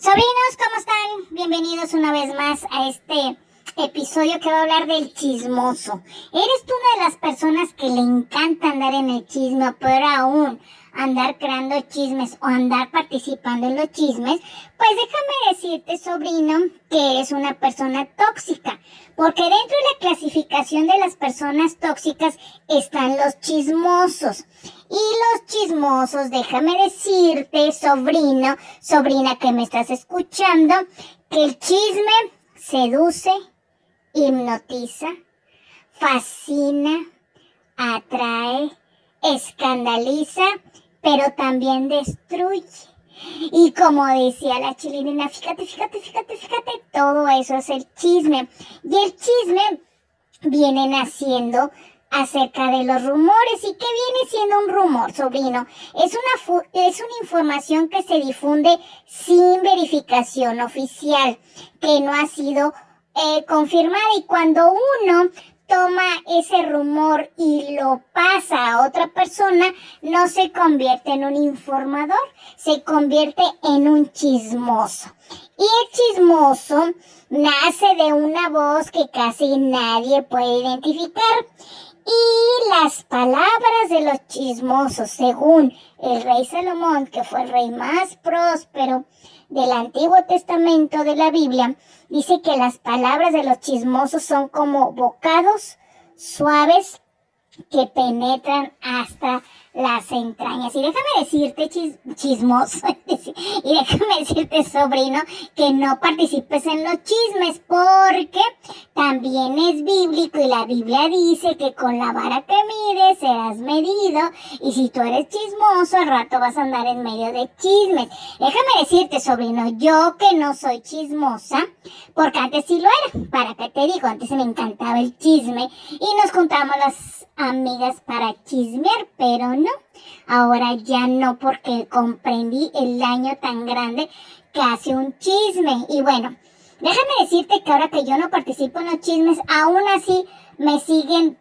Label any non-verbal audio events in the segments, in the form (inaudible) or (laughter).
Sobrinos, ¿cómo están? Bienvenidos una vez más a este episodio que va a hablar del chismoso. ¿Eres tú una de las personas que le encanta andar en el chisme, pero aún andar creando chismes o andar participando en los chismes? Pues déjame decirte, sobrino, que eres una persona tóxica. Porque dentro de la clasificación de las personas tóxicas están los chismosos. Y los chismosos, déjame decirte, sobrino, sobrina que me estás escuchando, que el chisme seduce, hipnotiza, fascina, atrae, escandaliza, pero también destruye. Y como decía la chilindrina, fíjate, fíjate, fíjate, fíjate, todo eso es el chisme. Y el chisme viene naciendo acerca de los rumores. ¿Y qué viene siendo un rumor, sobrino? Es una, es una información que se difunde sin verificación oficial, que no ha sido eh, confirmada. Y cuando uno toma ese rumor y lo pasa a otra persona, no se convierte en un informador, se convierte en un chismoso. Y el chismoso nace de una voz que casi nadie puede identificar. Y las palabras de los chismosos, según el rey Salomón, que fue el rey más próspero del Antiguo Testamento de la Biblia, dice que las palabras de los chismosos son como bocados suaves que penetran hasta las entrañas. Y déjame decirte, chismoso, (laughs) y déjame decirte, sobrino, que no participes en los chismes, porque también es bíblico y la Biblia dice que con la vara que mides serás medido, y si tú eres chismoso, al rato vas a andar en medio de chismes. Déjame decirte, sobrino, yo que no soy chismosa, porque antes sí lo era, para que te digo, antes me encantaba el chisme, y nos juntamos las amigas para chismear, pero no. Ahora ya no porque comprendí el daño tan grande que hace un chisme. Y bueno, déjame decirte que ahora que yo no participo en los chismes, aún así me siguen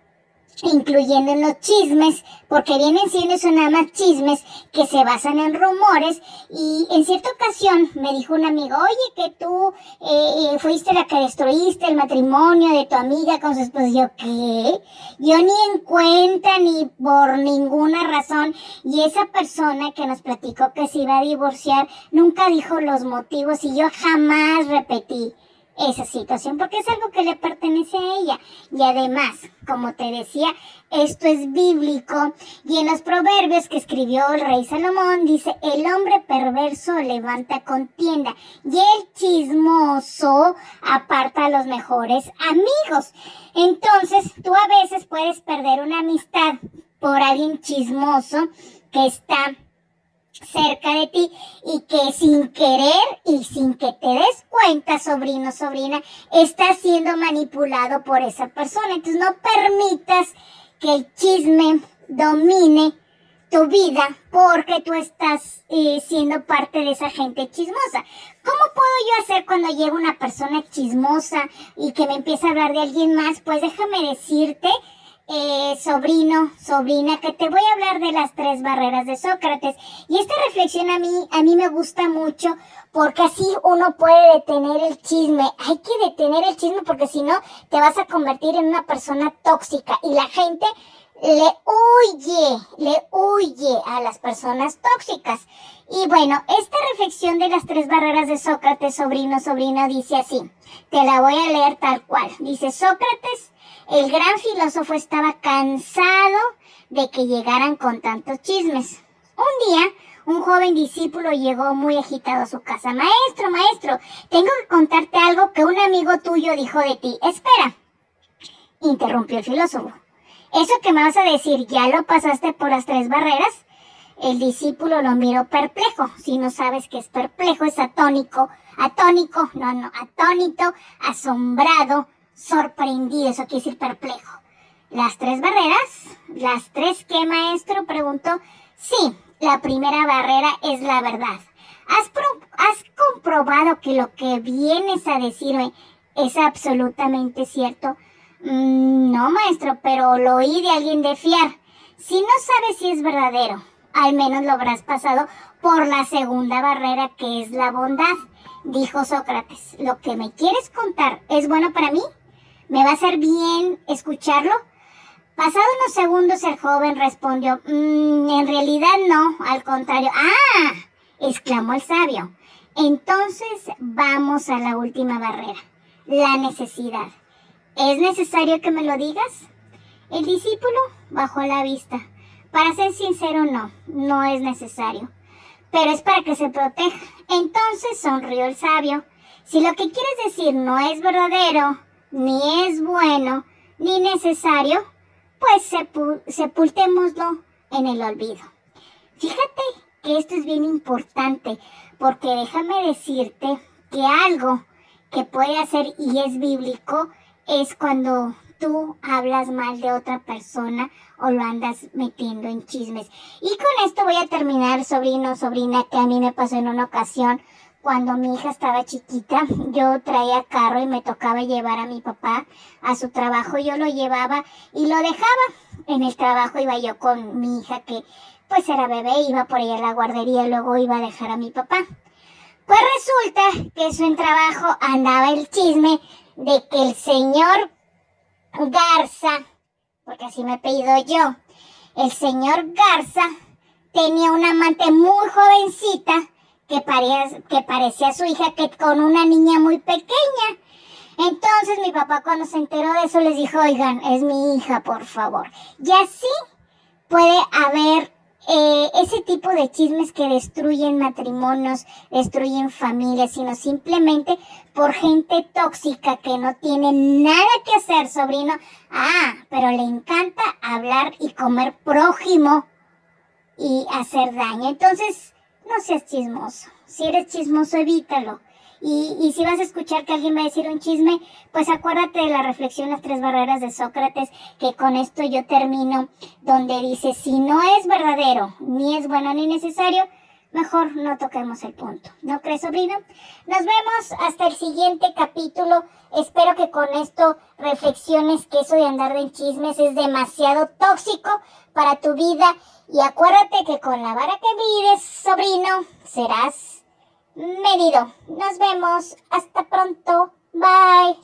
incluyendo en los chismes, porque vienen siendo eso nada más chismes que se basan en rumores. Y en cierta ocasión me dijo un amigo, oye, que tú eh, eh, fuiste la que destruiste el matrimonio de tu amiga con su esposo. Yo, ¿qué? Yo ni en cuenta ni por ninguna razón. Y esa persona que nos platicó que se iba a divorciar nunca dijo los motivos y yo jamás repetí esa situación porque es algo que le pertenece a ella. Y además, como te decía, esto es bíblico y en los proverbios que escribió el rey Salomón dice, el hombre perverso levanta contienda y el chismoso aparta a los mejores amigos. Entonces, tú a veces puedes perder una amistad por alguien chismoso que está cerca de ti y que sin querer y sin que te des cuenta, sobrino, sobrina, está siendo manipulado por esa persona. Entonces no permitas que el chisme domine tu vida porque tú estás eh, siendo parte de esa gente chismosa. ¿Cómo puedo yo hacer cuando llega una persona chismosa y que me empieza a hablar de alguien más? Pues déjame decirte eh, sobrino, sobrina, que te voy a hablar de las tres barreras de Sócrates. Y esta reflexión a mí, a mí me gusta mucho porque así uno puede detener el chisme. Hay que detener el chisme porque si no te vas a convertir en una persona tóxica y la gente le huye, le huye a las personas tóxicas. Y bueno, esta reflexión de las tres barreras de Sócrates, sobrino, sobrina, dice así. Te la voy a leer tal cual. Dice Sócrates, el gran filósofo estaba cansado de que llegaran con tantos chismes. Un día, un joven discípulo llegó muy agitado a su casa. Maestro, maestro, tengo que contarte algo que un amigo tuyo dijo de ti. Espera, interrumpió el filósofo. ¿Eso que me vas a decir ya lo pasaste por las tres barreras? El discípulo lo miró perplejo. Si no sabes qué es perplejo, es atónico. Atónico, no, no, atónito, asombrado, sorprendido, eso quiere decir perplejo. ¿Las tres barreras? ¿Las tres qué, maestro? Preguntó. Sí, la primera barrera es la verdad. ¿Has, ¿Has comprobado que lo que vienes a decirme es absolutamente cierto? Mm, no, maestro, pero lo oí de alguien de fiar. Si no sabes si es verdadero, al menos lo habrás pasado por la segunda barrera que es la bondad. Dijo Sócrates, ¿lo que me quieres contar es bueno para mí? ¿Me va a hacer bien escucharlo? Pasado unos segundos el joven respondió, mm, en realidad no, al contrario. ¡Ah! exclamó el sabio. Entonces vamos a la última barrera, la necesidad. ¿Es necesario que me lo digas? El discípulo bajó la vista. Para ser sincero, no, no es necesario. Pero es para que se proteja. Entonces sonrió el sabio. Si lo que quieres decir no es verdadero, ni es bueno, ni necesario, pues sepultémoslo en el olvido. Fíjate que esto es bien importante, porque déjame decirte que algo que puede hacer y es bíblico es cuando tú hablas mal de otra persona o lo andas metiendo en chismes. Y con esto voy a terminar, sobrino, sobrina, que a mí me pasó en una ocasión cuando mi hija estaba chiquita, yo traía carro y me tocaba llevar a mi papá a su trabajo. Yo lo llevaba y lo dejaba. En el trabajo iba yo con mi hija que pues era bebé, iba por ella a la guardería y luego iba a dejar a mi papá. Pues resulta que eso en trabajo andaba el chisme de que el señor Garza, porque así me he pedido yo, el señor Garza tenía una amante muy jovencita que, parecía, su hija que con una niña muy pequeña. Entonces mi papá cuando se enteró de eso les dijo, oigan, es mi hija, por favor. Y así puede haber eh, ese tipo de chismes que destruyen matrimonios, destruyen familias, sino simplemente por gente tóxica que no tiene nada que hacer, sobrino. Ah, pero le encanta hablar y comer prójimo y hacer daño. Entonces, no seas chismoso. Si eres chismoso, evítalo. Y, y, si vas a escuchar que alguien va a decir un chisme, pues acuérdate de la reflexión Las tres barreras de Sócrates, que con esto yo termino, donde dice, si no es verdadero, ni es bueno ni necesario, mejor no toquemos el punto. ¿No crees, sobrino? Nos vemos hasta el siguiente capítulo. Espero que con esto reflexiones que eso de andar en chismes es demasiado tóxico para tu vida. Y acuérdate que con la vara que mides, sobrino, serás medido. Nos vemos. Hasta pronto. Bye.